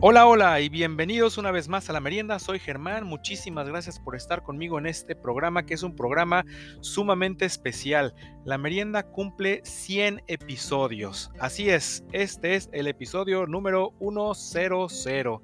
Hola, hola y bienvenidos una vez más a la merienda. Soy Germán. Muchísimas gracias por estar conmigo en este programa que es un programa sumamente especial. La merienda cumple 100 episodios. Así es, este es el episodio número 100.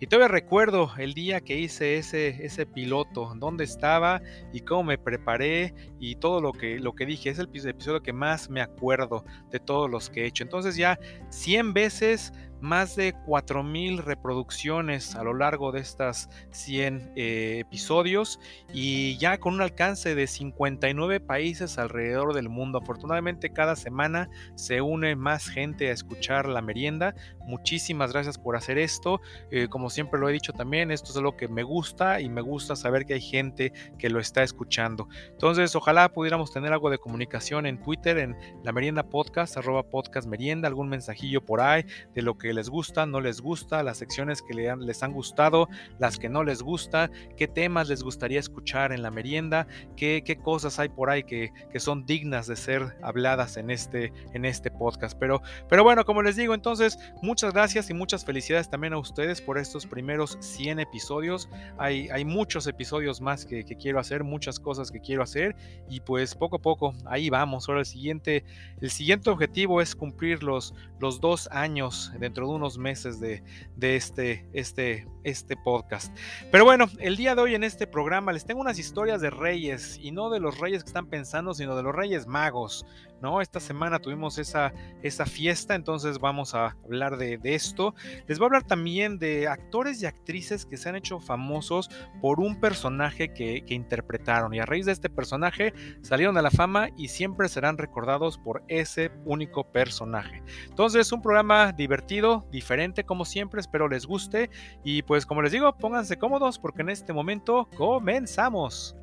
Y todavía recuerdo el día que hice ese, ese piloto, dónde estaba y cómo me preparé y todo lo que, lo que dije. Es el episodio que más me acuerdo de todos los que he hecho. Entonces ya 100 veces más de 4.000 reproducciones a lo largo de estas 100 eh, episodios y ya con un alcance de 59 países alrededor del mundo. Afortunadamente cada semana se une más gente a escuchar la merienda. Muchísimas gracias por hacer esto. Eh, como siempre lo he dicho también, esto es lo que me gusta y me gusta saber que hay gente que lo está escuchando. Entonces ojalá pudiéramos tener algo de comunicación en Twitter, en la merienda podcast, arroba podcast merienda, algún mensajillo por ahí de lo que les gusta, no les gusta, las secciones que les han gustado, las que no les gusta, qué temas les gustaría escuchar en la merienda, qué, qué cosas hay por ahí que, que, son dignas de ser habladas en este, en este podcast. Pero, pero bueno, como les digo, entonces muchas gracias y muchas felicidades también a ustedes por estos primeros 100 episodios. Hay, hay muchos episodios más que, que quiero hacer, muchas cosas que quiero hacer y pues poco a poco ahí vamos. Ahora el siguiente, el siguiente objetivo es cumplir los, los dos años dentro de unos meses de, de este, este, este podcast. Pero bueno, el día de hoy en este programa les tengo unas historias de reyes y no de los reyes que están pensando, sino de los reyes magos. ¿No? Esta semana tuvimos esa, esa fiesta, entonces vamos a hablar de, esto. Les voy a hablar también de actores y actrices que se han hecho famosos por un personaje que, que interpretaron y a raíz de este personaje salieron a la fama y siempre serán recordados por ese único personaje. Entonces, es un programa divertido, diferente como siempre, espero les guste y pues como les digo, pónganse cómodos porque en este momento comenzamos.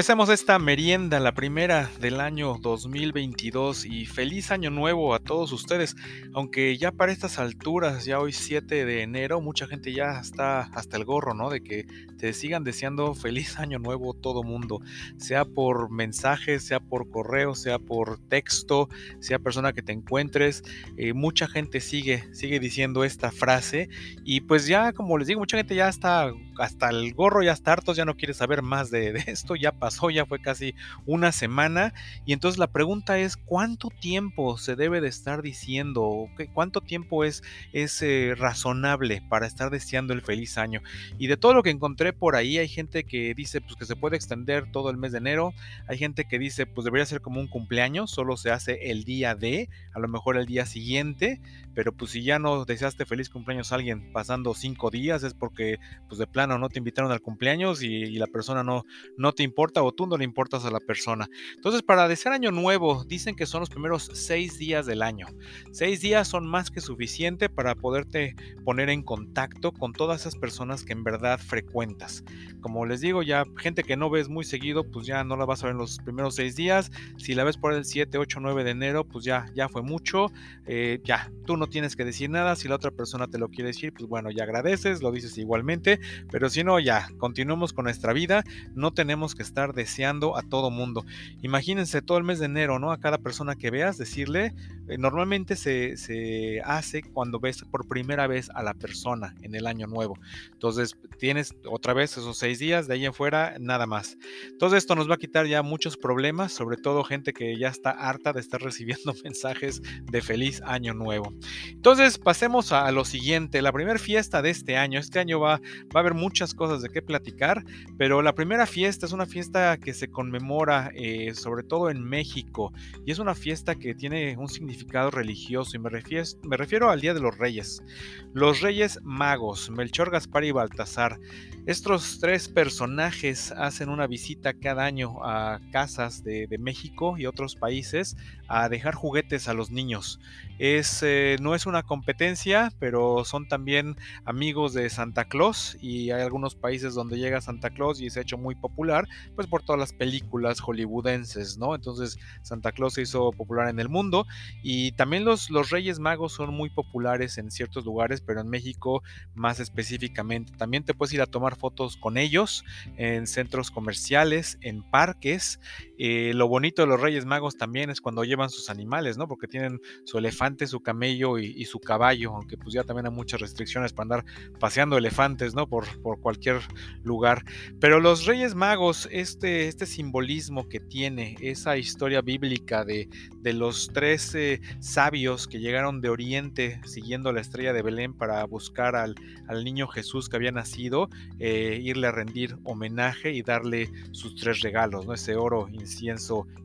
Empecemos esta merienda, la primera del año 2022 y feliz año nuevo a todos ustedes. Aunque ya para estas alturas, ya hoy 7 de enero, mucha gente ya está hasta el gorro, ¿no? De que te sigan deseando feliz año nuevo todo mundo, sea por mensaje, sea por correo, sea por texto, sea persona que te encuentres. Eh, mucha gente sigue, sigue diciendo esta frase y pues ya, como les digo, mucha gente ya está hasta el gorro, ya está hartos, ya no quiere saber más de, de esto, ya pasó, ya fue casi una semana. Y entonces la pregunta es, ¿cuánto tiempo se debe de estar diciendo? ¿Cuánto tiempo es, es eh, razonable para estar deseando el feliz año? Y de todo lo que encontré por ahí, hay gente que dice pues, que se puede extender todo el mes de enero. Hay gente que dice, pues debería ser como un cumpleaños, solo se hace el día de, a lo mejor el día siguiente. Pero pues si ya no deseaste feliz cumpleaños a alguien pasando cinco días, es porque pues de plano no te invitaron al cumpleaños y, y la persona no, no te importa o tú no le importas a la persona. Entonces, para desear año nuevo, dicen que son los primeros seis días del año. Seis días son más que suficiente para poderte poner en contacto con todas esas personas que en verdad frecuentas. Como les digo, ya gente que no ves muy seguido, pues ya no la vas a ver en los primeros seis días. Si la ves por el 7, 8, 9 de enero, pues ya, ya fue mucho. Eh, ya, tú no tienes que decir nada. Si la otra persona te lo quiere decir, pues bueno, ya agradeces, lo dices igualmente. Pero si no, ya, continuamos con nuestra vida. No tenemos que estar deseando a todo mundo. Imagínense todo el mes de enero, ¿no? A cada persona que veas decirle, eh, normalmente se, se, hace cuando ves por primera vez a la persona en el año nuevo. Entonces tienes otra vez esos seis días, de ahí en fuera nada más. Entonces esto nos va a quitar ya muchos problemas, sobre todo gente que ya está harta de estar recibiendo mensajes de feliz año nuevo. Entonces pasemos a, lo siguiente, la primera fiesta de este año. Este año va, va a haber muchas cosas de qué platicar, pero la primera fiesta es una fiesta que se conmemora eh, sobre todo en México y es una fiesta que tiene un significado religioso y me refiero, me refiero al Día de los Reyes. Los Reyes Magos, Melchor, Gaspar y Baltasar. Estos tres personajes hacen una visita cada año a casas de, de México y otros países a dejar juguetes a los niños. Es, eh, no es una competencia, pero son también amigos de Santa Claus y hay algunos países donde llega Santa Claus y se ha hecho muy popular, pues por todas las películas hollywoodenses, ¿no? Entonces Santa Claus se hizo popular en el mundo y también los, los Reyes Magos son muy populares en ciertos lugares, pero en México más específicamente. También te puedes ir a tomar fotos con ellos en centros comerciales, en parques. Eh, lo bonito de los Reyes Magos también es cuando llevan sus animales, ¿no? Porque tienen su elefante, su camello y, su caballo, aunque pues ya también hay muchas restricciones para andar paseando elefantes, ¿no? Por, por cualquier lugar. Pero los Reyes Magos, este, este simbolismo que tiene, esa historia bíblica de, de los tres sabios que llegaron de Oriente siguiendo la estrella de Belén para buscar al, al niño Jesús que había nacido, eh, irle a rendir homenaje y darle sus tres regalos, ¿no? ese oro,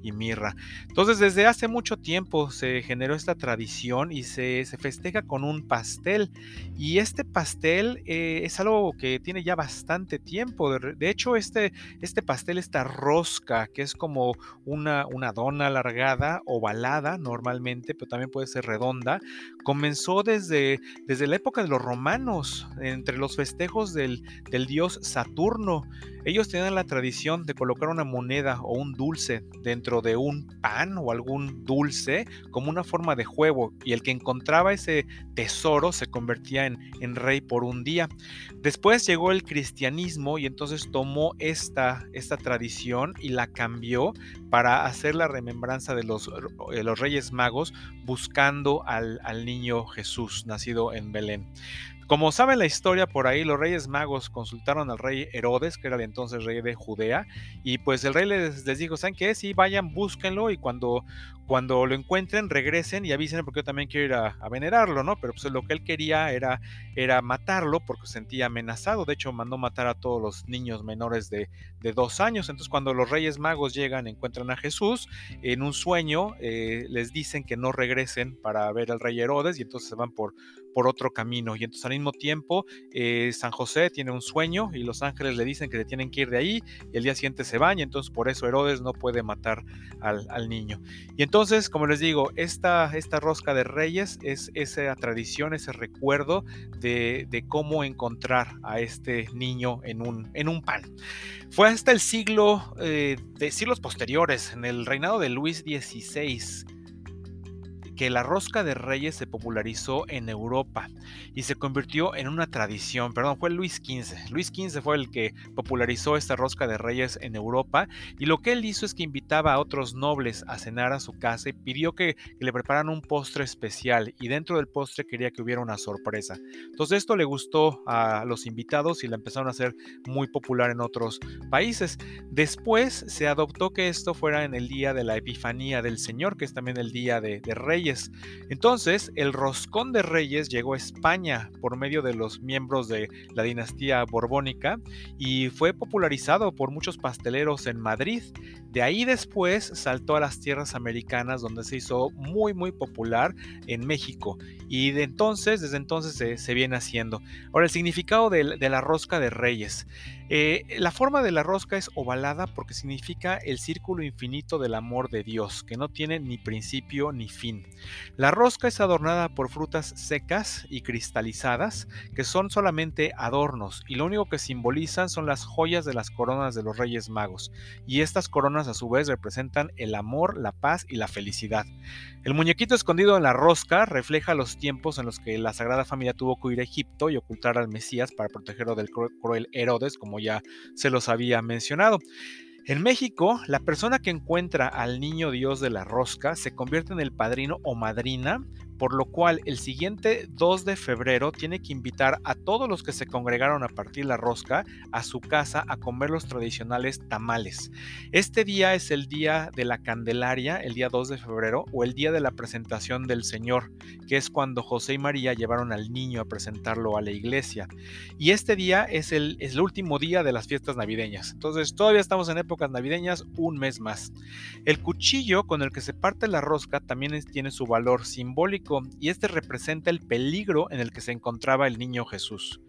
y mirra. Entonces desde hace mucho tiempo se generó esta tradición y se, se festeja con un pastel y este pastel eh, es algo que tiene ya bastante tiempo. De, hecho este, este pastel, esta rosca que es como una, una dona alargada, ovalada normalmente, pero también puede ser redonda, comenzó desde, desde la época de los romanos, entre los festejos del, del dios Saturno. Ellos tenían la tradición de colocar una moneda o un dulce dentro de un pan o algún dulce como una forma de juego y el que encontraba ese tesoro se convertía en, en rey por un día. Después llegó el cristianismo y entonces tomó esta, esta tradición y la cambió para hacer la remembranza de los, los reyes magos buscando al, al niño Jesús nacido en Belén. Como saben la historia por ahí, los reyes magos consultaron al rey Herodes, que era el entonces rey de Judea, y pues el rey les, les dijo, ¿saben qué? Sí, vayan, búsquenlo y cuando, cuando lo encuentren, regresen y avisen porque yo también quiero ir a, venerarlo, ¿no? Pero pues lo que él quería era, era matarlo porque se sentía amenazado. De hecho, mandó matar a todos los niños menores de, de dos años. Entonces, cuando los reyes magos llegan, encuentran a Jesús, en un sueño eh, les dicen que no regresen para ver al rey Herodes y entonces se van por, por otro camino. Y entonces al mismo tiempo eh, San José tiene un sueño y los ángeles le dicen que le tienen que ir de ahí y el día siguiente se van y entonces por eso Herodes no puede matar al, al niño. Y entonces, como les digo, esta, esta rosca de reyes es esa tradición, ese recuerdo de, de cómo encontrar a este niño en un, en un pan. Fue hasta el siglo, eh, de siglos posteriores, en el reinado de Luis XVI, que la rosca de reyes se popularizó en Europa y se convirtió en una tradición. Perdón, fue Luis XV. Luis XV fue el que popularizó esta rosca de reyes en Europa y lo que él hizo es que invitaba a otros nobles a cenar a su casa y pidió que, le prepararan un postre especial y dentro del postre quería que hubiera una sorpresa. Entonces esto le gustó a los invitados y la empezaron a hacer muy popular en otros países. Después se adoptó que esto fuera en el día de la Epifanía del Señor, que es también el día de, de Reyes entonces, el roscón de reyes llegó a España por medio de los miembros de la dinastía borbónica y fue popularizado por muchos pasteleros en Madrid. De ahí después saltó a las tierras americanas donde se hizo muy muy popular en México y de entonces, desde entonces se, viene haciendo. Ahora, el significado de la rosca de reyes. Eh, la forma de la rosca es ovalada porque significa el círculo infinito del amor de Dios, que no tiene ni principio ni fin. La rosca es adornada por frutas secas y cristalizadas, que son solamente adornos, y lo único que simbolizan son las joyas de las coronas de los Reyes Magos, y estas coronas a su vez representan el amor, la paz y la felicidad. El muñequito escondido en la rosca refleja los tiempos en los que la Sagrada Familia tuvo que ir a Egipto y ocultar al Mesías para protegerlo del cruel Herodes, como ya se los había mencionado. En México, la persona que encuentra al niño Dios de la rosca se convierte en el padrino o madrina por lo cual el siguiente 2 de febrero tiene que invitar a todos los que se congregaron a partir la rosca a su casa a comer los tradicionales tamales. Este día es el día de la Candelaria, el día 2 de febrero, o el día de la presentación del Señor, que es cuando José y María llevaron al niño a presentarlo a la iglesia. Y este día es el, es el último día de las fiestas navideñas. Entonces todavía estamos en épocas navideñas, un mes más. El cuchillo con el que se parte la rosca también tiene su valor simbólico y este representa el peligro en el que se encontraba el niño Jesús.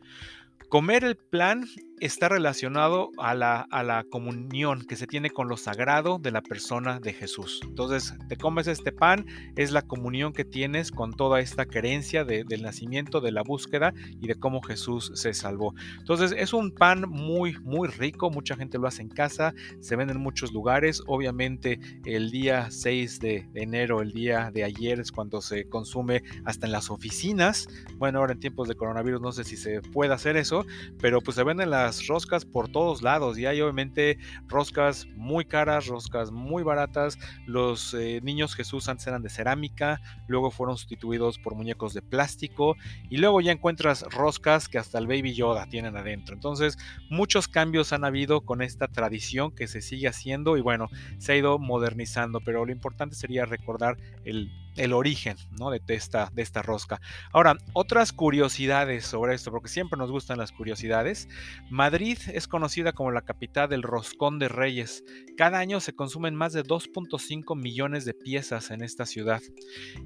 Comer el plan está relacionado a la, a la, comunión que se tiene con lo sagrado de la persona de Jesús. Entonces, te comes este pan, es la comunión que tienes con toda esta creencia del nacimiento, de la búsqueda y de cómo Jesús se salvó. Entonces, es un pan muy, muy rico, mucha gente lo hace en casa, se vende en muchos lugares. Obviamente, el día 6 de, de enero, el día de ayer, es cuando se consume hasta en las oficinas. Bueno, ahora en tiempos de coronavirus no sé si se puede hacer eso, pero pues se venden las roscas por todos lados y hay obviamente roscas muy caras, roscas muy baratas. Los eh, niños Jesús antes eran de cerámica, luego fueron sustituidos por muñecos de plástico y luego ya encuentras roscas que hasta el Baby Yoda tienen adentro. Entonces muchos cambios han habido con esta tradición que se sigue haciendo y bueno, se ha ido modernizando, pero lo importante sería recordar el el origen ¿no? de, esta, de esta rosca. Ahora, otras curiosidades sobre esto, porque siempre nos gustan las curiosidades. Madrid es conocida como la capital del roscón de reyes. Cada año se consumen más de 2.5 millones de piezas en esta ciudad.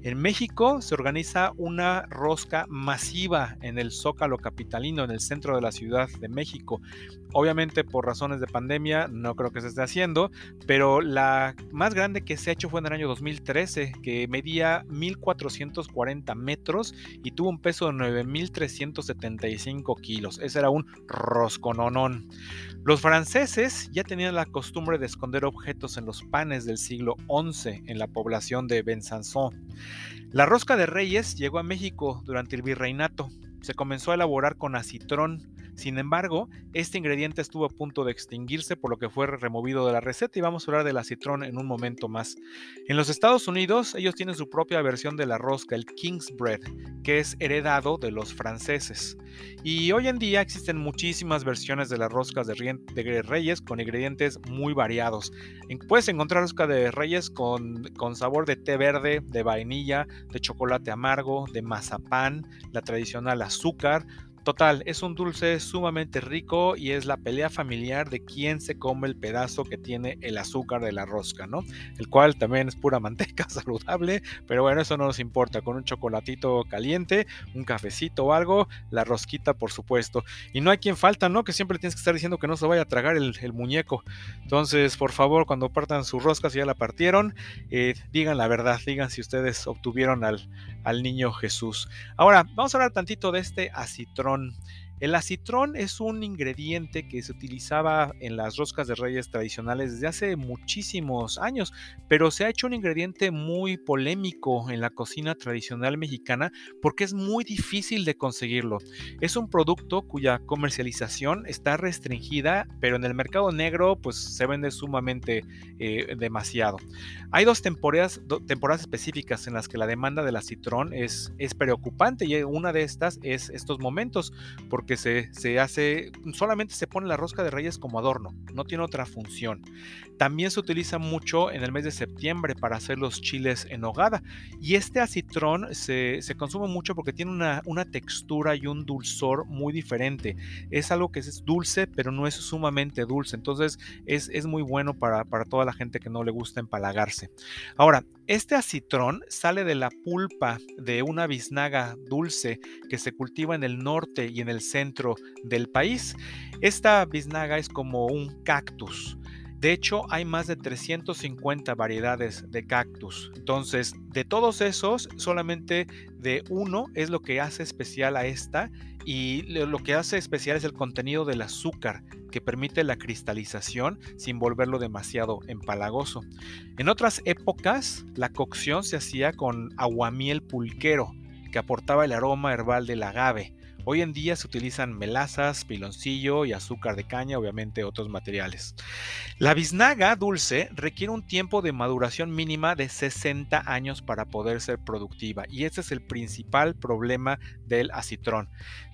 En México se organiza una rosca masiva en el Zócalo Capitalino, en el centro de la Ciudad de México. Obviamente por razones de pandemia no creo que se esté haciendo, pero la más grande que se ha hecho fue en el año 2013, que medía 1.440 metros y tuvo un peso de 9.375 kilos. Ese era un roscononón. Los franceses ya tenían la costumbre de esconder objetos en los panes del siglo XI en la población de Besançon. La rosca de reyes llegó a México durante el virreinato. Se comenzó a elaborar con acitrón, sin embargo, este ingrediente estuvo a punto de extinguirse por lo que fue removido de la receta y vamos a hablar del acitrón en un momento más. En los Estados Unidos, ellos tienen su propia versión de la rosca, el King's Bread, que es heredado de los franceses. Y hoy en día existen muchísimas versiones de las roscas de, reyes con ingredientes muy variados. Puedes encontrar rosca de reyes con sabor de té verde, de vainilla, de chocolate amargo, de mazapán, la tradicional azúcar, Total, es un dulce sumamente rico y es la pelea familiar de quién se come el pedazo que tiene el azúcar de la rosca, ¿no? El cual también es pura manteca saludable, pero bueno, eso no nos importa. Con un chocolatito caliente, un cafecito o algo, la rosquita, por supuesto. Y no hay quien falta, ¿no? Que siempre tienes que estar diciendo que no se vaya a tragar el, muñeco. Entonces, por favor, cuando partan sus roscas y ya la partieron, eh, digan la verdad, digan si ustedes obtuvieron al, al niño Jesús. Ahora, vamos a hablar tantito de este acitrón. on El acitrón es un ingrediente que se utilizaba en las roscas de reyes tradicionales desde hace muchísimos años, pero se ha hecho un ingrediente muy polémico en la cocina tradicional mexicana porque es muy difícil de conseguirlo. Es un producto cuya comercialización está restringida, pero en el mercado negro pues se vende sumamente eh, demasiado. Hay dos temporadas, específicas en las que la demanda del acitrón es, es preocupante y una de estas es estos momentos porque se, hace, solamente se pone la rosca de reyes como adorno, no tiene otra función. También se utiliza mucho en el mes de septiembre para hacer los chiles en hogada. Y este acitrón se, consume mucho porque tiene una, textura y un dulzor muy diferente. Es algo que es dulce, pero no es sumamente dulce. Entonces es, es muy bueno para, para toda la gente que no le gusta empalagarse. Ahora, este acitrón sale de la pulpa de una biznaga dulce que se cultiva en el norte y en el centro del país. Esta biznaga es como un cactus. De hecho, hay más de 350 variedades de cactus. Entonces, de todos esos, solamente de uno es lo que hace especial a esta y lo que hace especial es el contenido del azúcar que permite la cristalización sin volverlo demasiado empalagoso. En otras épocas, la cocción se hacía con aguamiel pulquero, que aportaba el aroma herbal del agave. Hoy en día se utilizan melazas, piloncillo y azúcar de caña, obviamente otros materiales. La biznaga dulce requiere un tiempo de maduración mínima de 60 años para poder ser productiva y ese es el principal problema del acitrón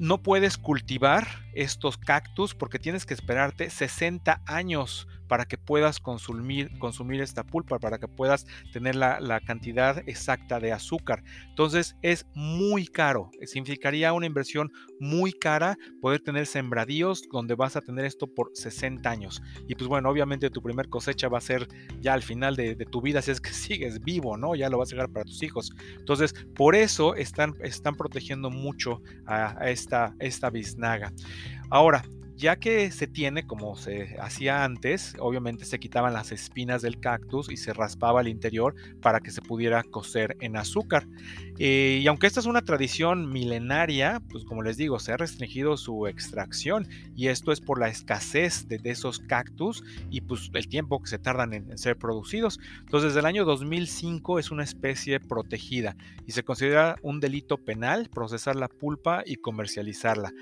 no puedes cultivar estos cactus porque tienes que esperarte 60 años para que puedas consumir, consumir esta pulpa, para que puedas tener la, cantidad exacta de azúcar. Entonces es muy caro, significaría una inversión muy cara poder tener sembradíos donde vas a tener esto por 60 años. Y pues bueno, obviamente tu primer cosecha va a ser ya al final de, tu vida, si es que sigues vivo, ¿no? Ya lo vas a llegar para tus hijos. Entonces, por eso están, están protegiendo mucho a, esta, esta biznaga. Ahora, ya que se tiene como se hacía antes, obviamente se quitaban las espinas del cactus y se raspaba el interior para que se pudiera cocer en azúcar. Eh, y aunque esta es una tradición milenaria, pues como les digo, se ha restringido su extracción y esto es por la escasez de, esos cactus y pues el tiempo que se tardan en, en ser producidos. Entonces, desde el año 2005 es una especie protegida y se considera un delito penal procesar la pulpa y comercializarla.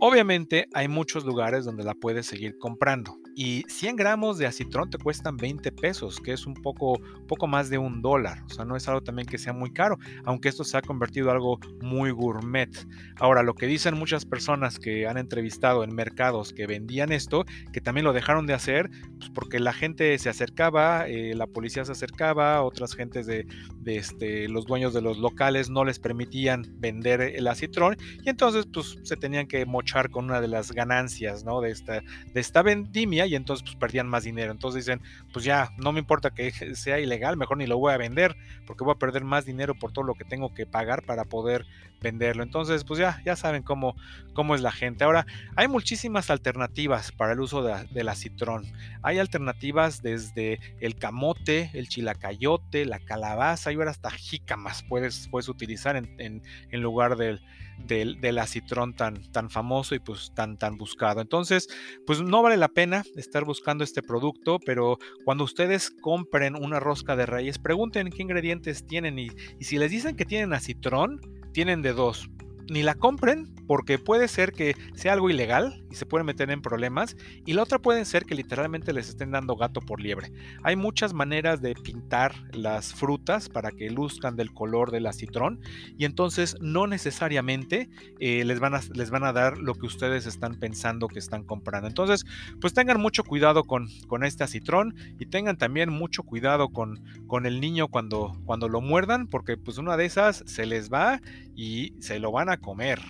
Obviamente hay muchos lugares donde la puedes seguir comprando y 100 gramos de acitrón te cuestan 20 pesos, que es un poco, poco más de un dólar. O sea, no es algo también que sea muy caro, aunque esto se ha convertido en algo muy gourmet. Ahora, lo que dicen muchas personas que han entrevistado en mercados que vendían esto, que también lo dejaron de hacer, pues porque la gente se acercaba, eh, la policía se acercaba, otras gentes de, de este, los dueños de los locales no les permitían vender el acitrón y entonces pues se tenían que mochar con una de las ganancias, ¿no? De esta, de esta vendimia y entonces pues perdían más dinero. Entonces dicen, pues ya, no me importa que sea ilegal, mejor ni lo voy a vender porque voy a perder más dinero por todo lo que tengo que pagar para poder venderlo. Entonces, pues ya, ya saben cómo, cómo es la gente. Ahora, hay muchísimas alternativas para el uso de, del acitrón. Hay alternativas desde el camote, el chilacayote, la calabaza y ahora hasta jícamas puedes, puedes utilizar en, lugar del, del, del, acitrón tan, tan famoso y pues tan, tan buscado. Entonces, pues no vale la pena estar buscando este producto, pero cuando ustedes compren una rosca de reyes, pregunten qué ingredientes tienen y, y si les dicen que tienen acitrón, tienen de dos. Ni la compren porque puede ser que sea algo ilegal y se pueden meter en problemas. Y la otra puede ser que literalmente les estén dando gato por liebre. Hay muchas maneras de pintar las frutas para que luzcan del color del acitrón. Y entonces no necesariamente eh, les, van a, les van a dar lo que ustedes están pensando que están comprando. Entonces, pues tengan mucho cuidado con, con este acitrón y tengan también mucho cuidado con, con el niño cuando, cuando lo muerdan, porque pues una de esas se les va y se lo van a comer.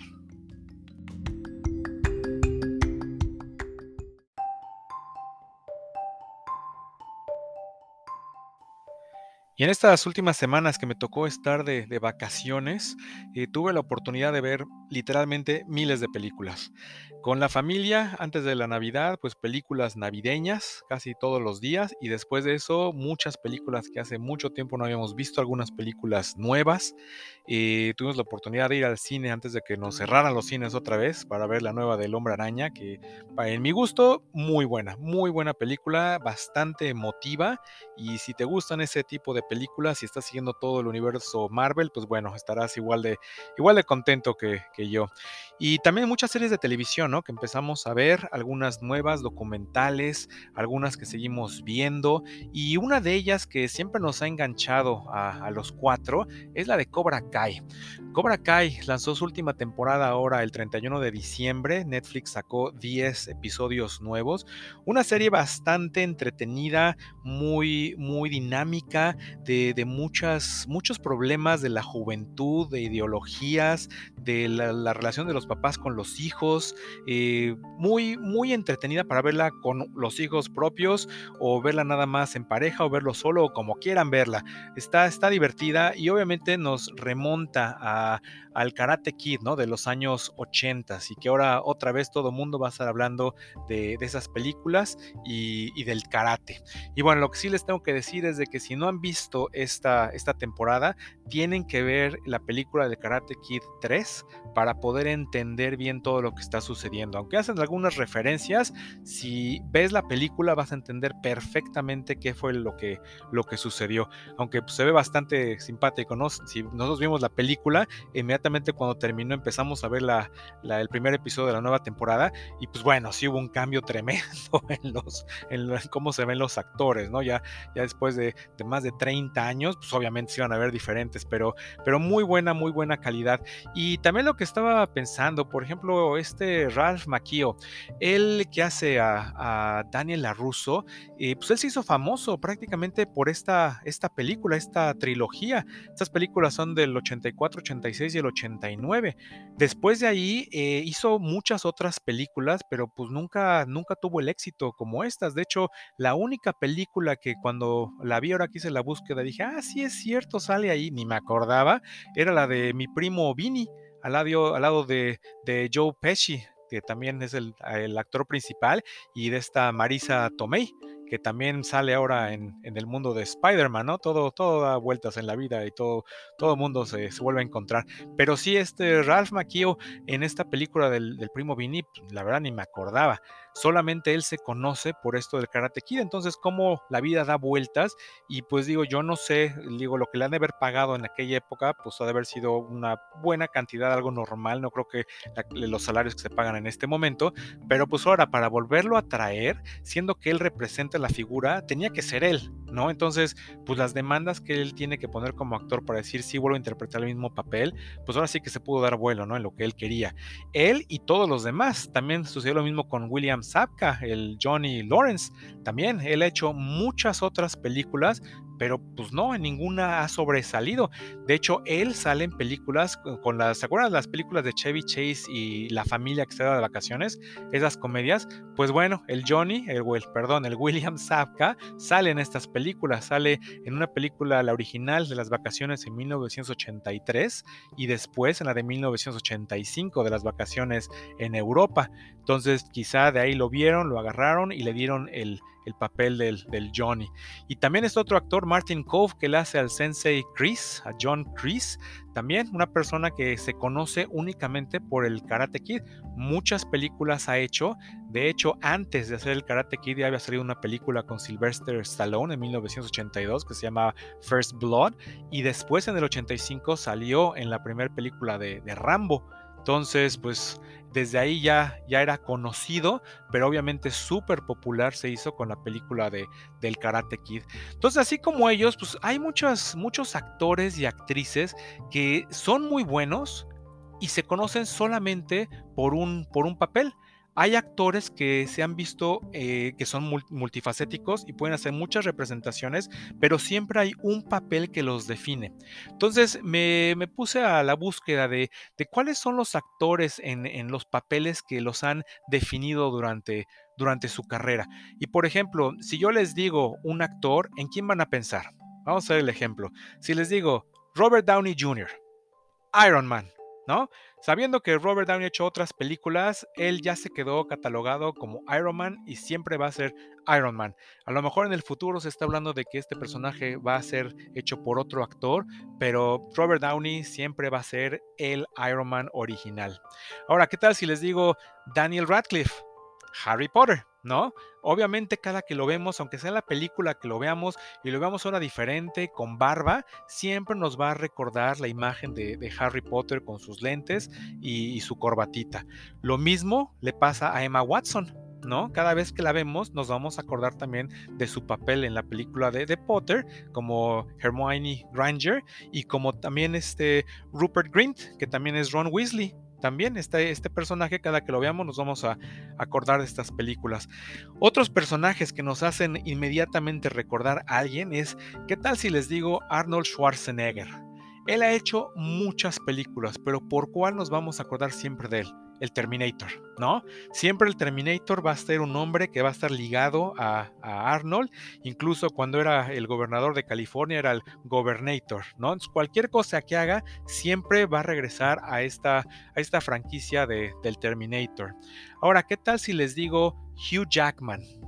Y en estas últimas semanas que me tocó estar de, vacaciones, eh, tuve la oportunidad de ver literalmente miles de películas. Con la familia, antes de la Navidad, pues películas navideñas casi todos los días. Y después de eso, muchas películas que hace mucho tiempo no habíamos visto, algunas películas nuevas. Eh, tuvimos la oportunidad de ir al cine antes de que nos cerraran los cines otra vez para ver la nueva del Hombre Araña, que en mi gusto, muy buena, muy buena película, bastante emotiva. Y si te gustan ese tipo de películas, si estás siguiendo todo el universo Marvel, pues bueno, estarás igual de, igual de contento que, que yo. Y también muchas series de televisión, Que empezamos a ver, algunas nuevas, documentales, algunas que seguimos viendo. Y una de ellas que siempre nos ha enganchado a, los cuatro es la de Cobra Kai. Cobra Kai lanzó su última temporada ahora el 31 de diciembre. Netflix sacó 10 episodios nuevos. Una serie bastante entretenida, muy, muy dinámica, de, de muchas, muchos problemas de la juventud, de ideologías, de la relación de los papás con los hijos, eh, muy, muy entretenida para verla con los hijos propios o verla nada más en pareja o verlo solo o como quieran verla. Está, está divertida y obviamente nos remonta al Karate Kid, ¿no? De los años 80 y que ahora otra vez todo mundo va a estar hablando de, de esas películas y, y, del karate. Y bueno, lo que sí les tengo que decir es de que si no han visto esta, esta temporada, tienen que ver la película de Karate Kid 3 para poder entender bien todo lo que está sucediendo. Aunque hacen algunas referencias, si ves la película vas a entender perfectamente qué fue lo que, lo que sucedió. Aunque pues, se ve bastante simpático, ¿no? Si nosotros vimos la película, inmediatamente cuando terminó empezamos a ver la, el primer episodio de la nueva temporada y pues bueno, sí hubo un cambio tremendo en, los, en, cómo se ven los actores, ¿no? Ya, ya después de, de más de 30 años, pues obviamente se iban a ver diferentes, pero, pero muy buena, muy buena calidad. Y también lo que estaba pensando, por ejemplo, este Ralph Macchio, él que hace a, Daniel LaRusso, pues él se hizo famoso prácticamente por esta, esta película, esta trilogía. Estas películas son del 84, 86 y el 89. Después de ahí eh, hizo muchas otras películas, pero pues nunca, nunca tuvo el éxito como estas. De hecho, la única película que cuando la vi ahora que hice la búsqueda dije, ah, sí es cierto, sale ahí, ni me acordaba, era la de mi primo Vini al lado, al lado de, Joe Pesci. Que también es el, el actor principal, y de esta Marisa Tomei, que también sale ahora en, el mundo de Spider-Man, ¿no? Todo, todo da vueltas en la vida y todo, todo mundo se, vuelve a encontrar. Pero sí, este Ralph Macchio en esta película del, del primo Vinny, pues, la verdad ni me acordaba solamente él se conoce por esto del Karate Kid. Entonces, cómo la vida da vueltas y pues digo, yo no sé, digo, lo que le han de haber pagado en aquella época, pues ha de haber sido una buena cantidad, algo normal, no creo que los salarios que se pagan en este momento, pero pues ahora para volverlo a traer, siendo que él representa la figura, tenía que ser él, ¿no? Entonces, pues las demandas que él tiene que poner como actor para decir si vuelvo a interpretar el mismo papel, pues ahora sí que se pudo dar vuelo, ¿no? En lo que él quería. Él y todos los demás. También sucedió lo mismo con William Sapka, el Johnny Lawrence. También él ha hecho muchas otras películas, pero pues no, en ninguna ha sobresalido. De hecho, él sale en películas con las, ¿se acuerdan las películas de Chevy Chase y la familia que se da de vacaciones? Esas comedias, pues bueno, el Johnny, el, perdón, el William Sapka sale en estas películas, sale en una película, la original de las vacaciones en 1983 y después en la de 1985 de las vacaciones en Europa. Entonces quizá de ahí lo vieron, lo agarraron y le dieron el, el papel del, Johnny. Y también es otro actor, Martin Cove, que le hace al sensei Chris, a John Chris. También una persona que se conoce únicamente por el Karate Kid. Muchas películas ha hecho. De hecho, antes de hacer el Karate Kid había salido una película con Sylvester Stallone en 1982 que se llama First Blood. Y después en el 85 salió en la primera película de, de Rambo. Entonces, pues desde ahí ya, ya era conocido, pero obviamente súper popular se hizo con la película de, del Karate Kid. Entonces, así como ellos, pues hay muchos, muchos actores y actrices que son muy buenos y se conocen solamente por un, por un papel. Hay actores que se han visto eh, que son multifacéticos y pueden hacer muchas representaciones, pero siempre hay un papel que los define. Entonces me, puse a la búsqueda de, cuáles son los actores en, los papeles que los han definido durante, durante su carrera. Y por ejemplo, si yo les digo un actor, ¿en quién van a pensar? Vamos a ver el ejemplo. Si les digo Robert Downey Jr., Iron Man, ¿no? Sabiendo que Robert Downey ha hecho otras películas, él ya se quedó catalogado como Iron Man y siempre va a ser Iron Man. A lo mejor en el futuro se está hablando de que este personaje va a ser hecho por otro actor, pero Robert Downey siempre va a ser el Iron Man original. Ahora, ¿qué tal si les digo Daniel Radcliffe? Harry Potter. ¿no? Obviamente cada que lo vemos, aunque sea la película que lo veamos y lo veamos ahora diferente, con barba, siempre nos va a recordar la imagen de, Harry Potter con sus lentes y, su corbatita. Lo mismo le pasa a Emma Watson. ¿no? Cada vez que la vemos nos vamos a acordar también de su papel en la película de, de Potter como Hermione Granger y como también este Rupert Grint, que también es Ron Weasley, también este, este personaje, cada que lo veamos, nos vamos a acordar de estas películas. Otros personajes que nos hacen inmediatamente recordar a alguien es, ¿qué tal si les digo Arnold Schwarzenegger? Él ha hecho muchas películas, pero ¿por cuál nos vamos a acordar siempre de él? El Terminator, ¿no? Siempre el Terminator va a ser un hombre que va a estar ligado a, Arnold, incluso cuando era el gobernador de California era el Governator, ¿no? cualquier cosa que haga siempre va a regresar a esta, a esta franquicia de, del Terminator. Ahora, ¿qué tal si les digo Hugh Jackman?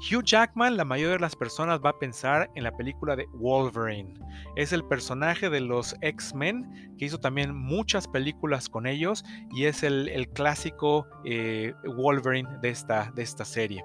Hugh Jackman, la mayoría de las personas va a pensar en la película de Wolverine. Es el personaje de los X-Men que hizo también muchas películas con ellos y es el, clásico eh, Wolverine de esta, de esta serie.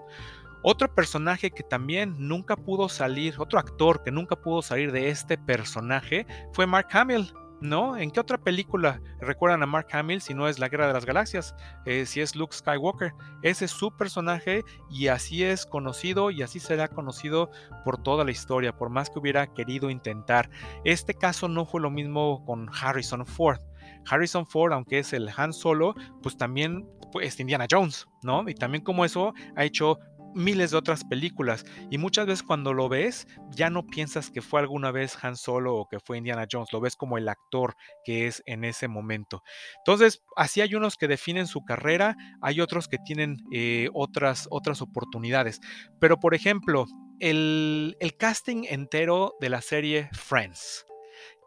Otro personaje que también nunca pudo salir, otro actor que nunca pudo salir de este personaje fue Mark Hamill. ¿No? ¿En qué otra película recuerdan a Mark Hamill si no es La Guerra de las Galaxias? Eh, si es Luke Skywalker. Ese es su personaje y así es conocido y así será conocido por toda la historia, por más que hubiera querido intentar. Este caso no fue lo mismo con Harrison Ford. Harrison Ford, aunque es el Han Solo, pues también es Indiana Jones, ¿no? Y también como eso ha hecho miles de otras películas y muchas veces cuando lo ves ya no piensas que fue alguna vez Han Solo o que fue Indiana Jones, lo ves como el actor que es en ese momento. Entonces, así hay unos que definen su carrera, hay otros que tienen eh, otras, otras oportunidades. Pero, por ejemplo, el, el casting entero de la serie Friends.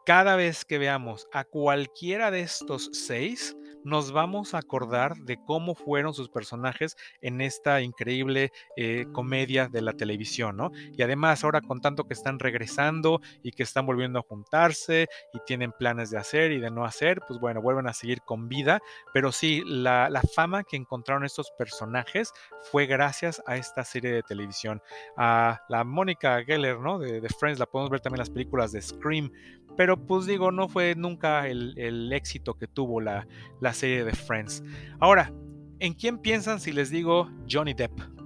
Cada vez que veamos a cualquiera de estos seis, nos vamos a acordar de cómo fueron sus personajes en esta increíble eh, comedia de la televisión, ¿no? Y además ahora con tanto que están regresando y que están volviendo a juntarse y tienen planes de hacer y de no hacer, pues bueno, vuelven a seguir con vida, pero sí, la, fama que encontraron estos personajes fue gracias a esta serie de televisión. A la Mónica Geller, ¿no? De, de Friends, la podemos ver también en las películas de Scream, pero pues digo, no fue nunca el, éxito que tuvo la, la serie de Friends. Ahora, ¿en quién piensan si les digo Johnny Depp?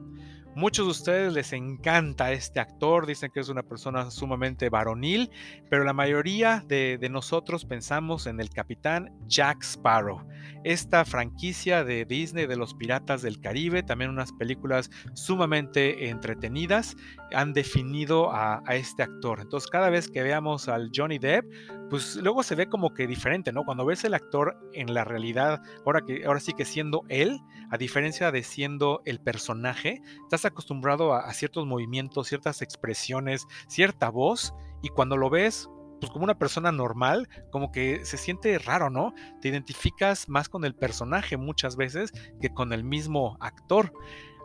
Muchos de ustedes les encanta este actor, dicen que es una persona sumamente varonil, pero la mayoría de, nosotros pensamos en el capitán Jack Sparrow. Esta franquicia de Disney de los Piratas del Caribe, también unas películas sumamente entretenidas, han definido a, a este actor. Entonces cada vez que veamos al Johnny Depp, pues luego se ve como que diferente, ¿no? Cuando ves el actor en la realidad, ahora, que, ahora sí que siendo él, a diferencia de siendo el personaje, estás acostumbrado a, ciertos movimientos, ciertas expresiones, cierta voz, y cuando lo ves, pues como una persona normal, como que se siente raro, ¿no? Te identificas más con el personaje muchas veces que con el mismo actor.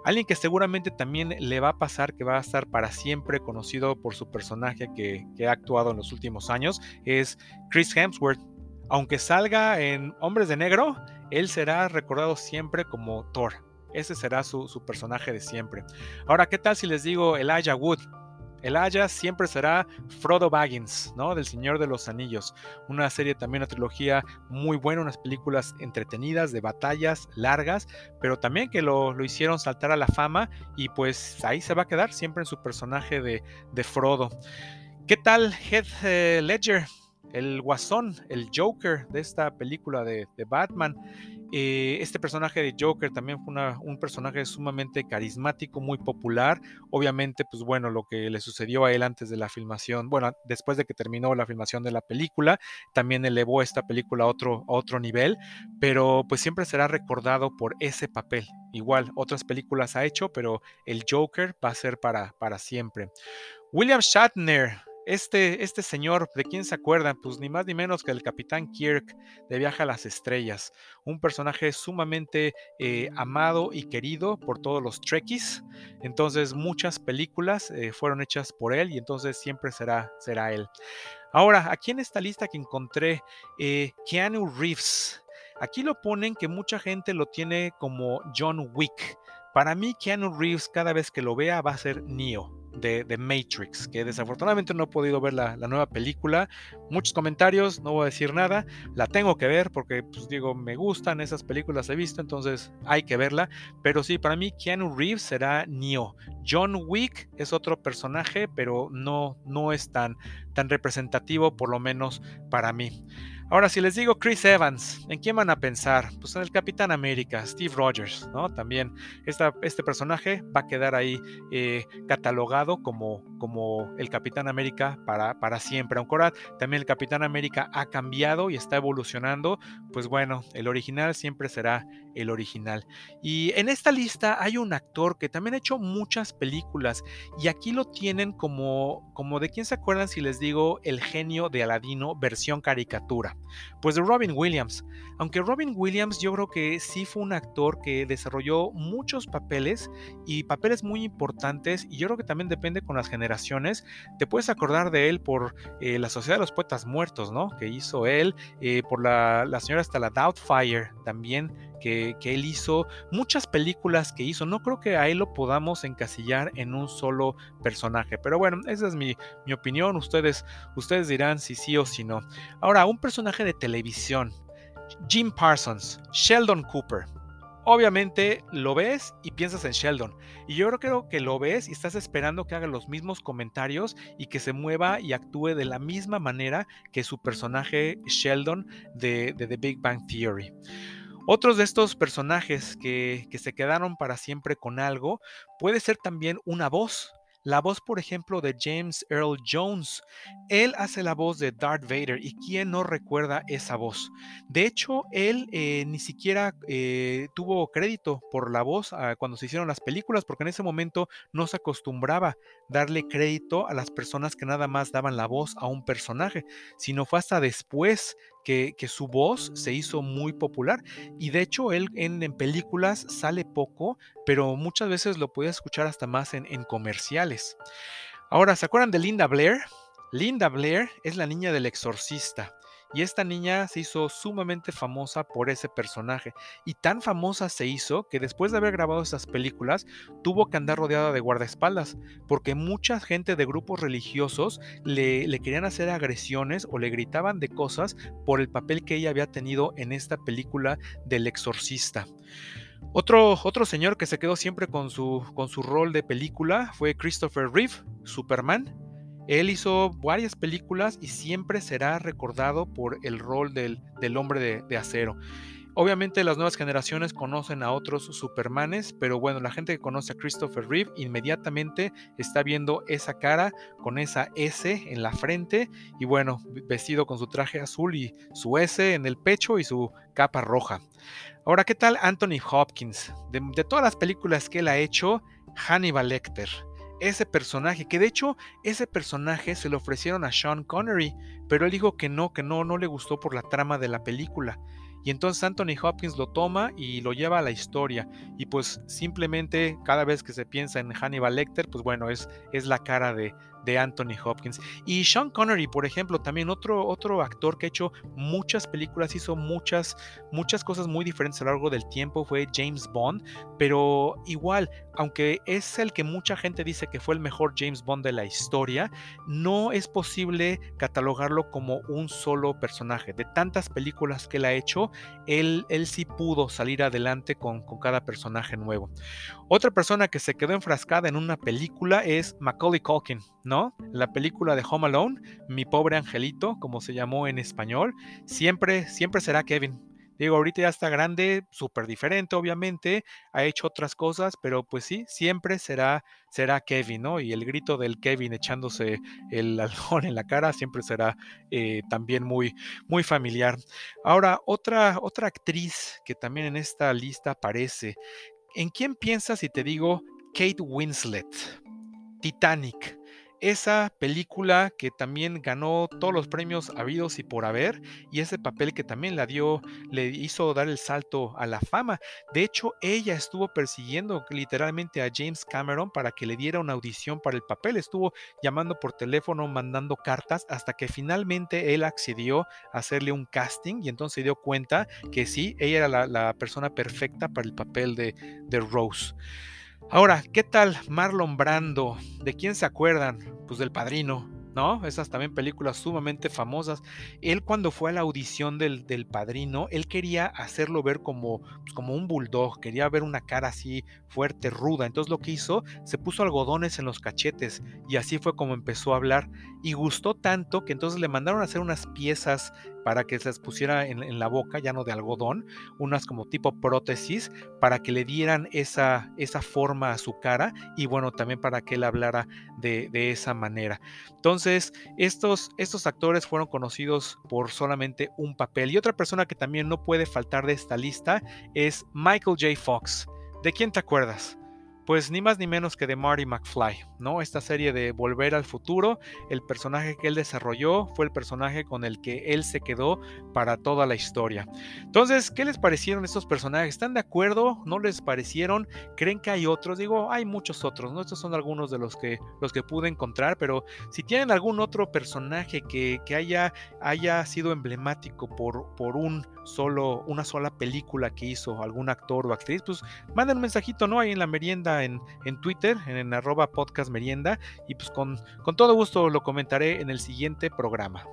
Alguien que seguramente también le va a pasar que va a estar para siempre conocido por su personaje que, ha actuado en los últimos años es Chris Hemsworth. Aunque salga en Hombres de Negro, él será recordado siempre como Thor. Ese será su, su personaje de siempre. Ahora, ¿qué tal si les digo Elijah Wood? El Aya siempre será Frodo Baggins, ¿no? Del Señor de los Anillos. Una serie también, una trilogía muy buena, unas películas entretenidas, de batallas largas, pero también que lo, hicieron saltar a la fama y pues ahí se va a quedar siempre en su personaje de, de Frodo. ¿Qué tal Heath eh, Ledger? El guasón, el Joker de esta película de, de Batman. Eh, este personaje de Joker también fue un personaje sumamente carismático, muy popular. Obviamente, pues bueno, lo que le sucedió a él antes de la filmación, bueno, después de que terminó la filmación de la película, también elevó esta película a otro, a otro nivel, pero pues siempre será recordado por ese papel. Igual, otras películas ha hecho, pero el Joker va a ser para, para siempre. William Shatner, este, este señor, ¿de quién se acuerdan? Pues ni más ni menos que el capitán Kirk de Viaja a las Estrellas, un personaje sumamente eh, amado y querido por todos los Trekkies. Entonces muchas películas eh, fueron hechas por él y entonces siempre será, será él. Ahora, aquí en esta lista que encontré, eh, Keanu Reeves. Aquí lo ponen que mucha gente lo tiene como John Wick. Para mí, Keanu Reeves, cada vez que lo vea, va a ser Neo de, Matrix, que desafortunadamente no he podido ver la, nueva película. Muchos comentarios, no voy a decir nada. La tengo que ver porque, pues digo, me gustan esas películas, he visto, entonces hay que verla. Pero sí, para mí Keanu Reeves será Neo. John Wick es otro personaje, pero no, no es tan, tan representativo, por lo menos para mí. Ahora, si les digo Chris Evans, ¿en quién van a pensar? Pues en el Capitán América, Steve Rogers, ¿no? También este personaje va a quedar ahí eh, catalogado como, como el Capitán América para, para siempre. Aunque ahora también el Capitán América ha cambiado y está evolucionando, pues bueno, el original siempre será el original. Y en esta lista hay un actor que también ha hecho muchas películas y aquí lo tienen como, como de quién se acuerdan si les digo el genio de Aladino versión caricatura. Pues de Robin Williams. Aunque Robin Williams yo creo que sí fue un actor que desarrolló muchos papeles y papeles muy importantes y yo creo que también depende con las generaciones. Te puedes acordar de él por eh, la Sociedad de los Poetas Muertos, ¿no? Que hizo él, eh, por la, la señora hasta la Doubtfire también que, él hizo, muchas películas que hizo. No creo que a él lo podamos encasillar en un solo personaje. Pero bueno, esa es mi, mi opinión. Ustedes, ustedes dirán si sí o si no. Ahora, un personaje de televisión. Jim Parsons, Sheldon Cooper. Obviamente lo ves y piensas en Sheldon. Y yo creo que lo ves y estás esperando que haga los mismos comentarios y que se mueva y actúe de la misma manera que su personaje Sheldon de, de The Big Bang Theory. Otros de estos personajes que, se quedaron para siempre con algo puede ser también una voz. La voz, por ejemplo, de James Earl Jones. Él hace la voz de Darth Vader y quién no recuerda esa voz. De hecho, él eh, ni siquiera eh, tuvo crédito por la voz ah, cuando se hicieron las películas, porque en ese momento no se acostumbraba darle crédito a las personas que nada más daban la voz a un personaje, sino fue hasta después que, su voz se hizo muy popular y de hecho él en, películas sale poco, pero muchas veces lo podías escuchar hasta más en, en comerciales. Ahora, ¿se acuerdan de Linda Blair? Linda Blair es la niña del exorcista. Y esta niña se hizo sumamente famosa por ese personaje. Y tan famosa se hizo que después de haber grabado esas películas, tuvo que andar rodeada de guardaespaldas, porque mucha gente de grupos religiosos le, le querían hacer agresiones o le gritaban de cosas por el papel que ella había tenido en esta película del exorcista. Otro, otro, señor que se quedó siempre con su, con su rol de película fue Christopher Reeve, Superman. Él hizo varias películas y siempre será recordado por el rol del, hombre de, acero. Obviamente las nuevas generaciones conocen a otros Supermanes, pero bueno, la gente que conoce a Christopher Reeve inmediatamente está viendo esa cara con esa S en la frente y bueno, vestido con su traje azul y su S en el pecho y su capa roja. Ahora, ¿qué tal Anthony Hopkins? De todas las películas que él ha hecho, Hannibal Lecter ese personaje, que de hecho ese personaje se lo ofrecieron a Sean Connery, pero él dijo que no, que no, no le gustó por la trama de la película. Y entonces Anthony Hopkins lo toma y lo lleva a la historia. Y pues simplemente cada vez que se piensa en Hannibal Lecter, pues bueno, es, es la cara de, de Anthony Hopkins. Y Sean Connery, por ejemplo, también otro, otro actor que ha hecho muchas películas, hizo muchas, muchas cosas muy diferentes a lo largo del tiempo, fue James Bond, pero igual, aunque es el que mucha gente dice que fue el mejor James Bond de la historia, no es posible catalogarlo como un solo personaje. De tantas películas que él ha hecho, él, él sí pudo salir adelante con, con cada personaje nuevo. Otra persona que se quedó enfrascada en una película es Macaulay Culkin, ¿no? La película de Home Alone, Mi pobre angelito, como se llamó en español, siempre, siempre será Kevin. Digo, ahorita ya está grande, súper diferente, obviamente, ha hecho otras cosas, pero pues sí, siempre será, será Kevin, ¿no? Y el grito del Kevin echándose el alcohol en la cara siempre será eh, también muy, muy familiar. Ahora, otra, otra actriz que también en esta lista aparece. ¿En quién piensas si te digo Kate Winslet? Titanic esa película que también ganó todos los premios habidos y por haber, y ese papel que también la dio, le hizo dar el salto a la fama. De hecho, ella estuvo persiguiendo literalmente a James Cameron para que le diera una audición para el papel. Estuvo llamando por teléfono, mandando cartas, hasta que finalmente él accedió a hacerle un casting y entonces se dio cuenta que sí, ella era la, persona perfecta para el papel de, de Rose. Ahora, ¿qué tal Marlon Brando? ¿De quién se acuerdan? Pues del padrino, ¿no? Esas también películas sumamente famosas. Él cuando fue a la audición del, del padrino, él quería hacerlo ver como, pues, como un bulldog, quería ver una cara así fuerte, ruda. Entonces lo que hizo, se puso algodones en los cachetes y así fue como empezó a hablar. Y gustó tanto que entonces le mandaron a hacer unas piezas para que se las pusiera en, la boca, ya no de algodón, unas como tipo prótesis, para que le dieran esa, esa forma a su cara y bueno, también para que él hablara de, esa manera. Entonces, estos, estos actores fueron conocidos por solamente un papel. Y otra persona que también no puede faltar de esta lista es Michael J. Fox. ¿De quién te acuerdas? Pues ni más ni menos que de Marty McFly, ¿no? Esta serie de Volver al Futuro, el personaje que él desarrolló fue el personaje con el que él se quedó para toda la historia. Entonces, ¿qué les parecieron estos personajes? ¿Están de acuerdo? ¿No les parecieron? ¿Creen que hay otros? Digo, hay muchos otros, ¿no? Estos son algunos de los que, los que pude encontrar, pero si tienen algún otro personaje que, haya, haya sido emblemático por, por un solo, una sola película que hizo algún actor o actriz, pues manden un mensajito, ¿no? Ahí en la merienda en, Twitter, en, arroba podcast merienda, y pues con, con todo gusto lo comentaré en el siguiente programa.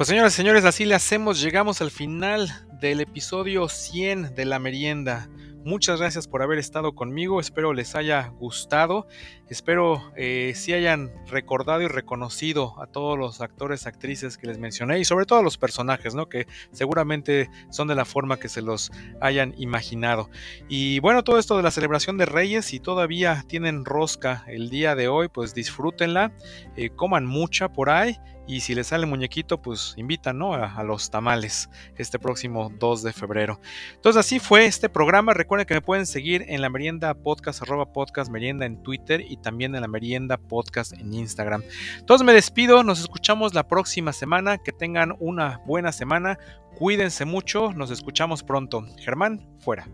Pues señoras y señores, así le hacemos, llegamos al final del episodio 100 de la merienda. Muchas gracias por haber estado conmigo, espero les haya gustado, espero eh, si hayan recordado y reconocido a todos los actores, actrices que les mencioné y sobre todo a los personajes, ¿no? que seguramente son de la forma que se los hayan imaginado. Y bueno, todo esto de la celebración de Reyes, si todavía tienen rosca el día de hoy, pues disfrútenla, eh, coman mucha por ahí y si le sale muñequito, pues invitan ¿no? a, los tamales este próximo 2 de febrero. Entonces así fue este programa. Recuerden que me pueden seguir en la merienda podcast, arroba podcast merienda en Twitter y también en la merienda podcast en Instagram. Entonces me despido, nos escuchamos la próxima semana. Que tengan una buena semana. Cuídense mucho, nos escuchamos pronto. Germán, fuera.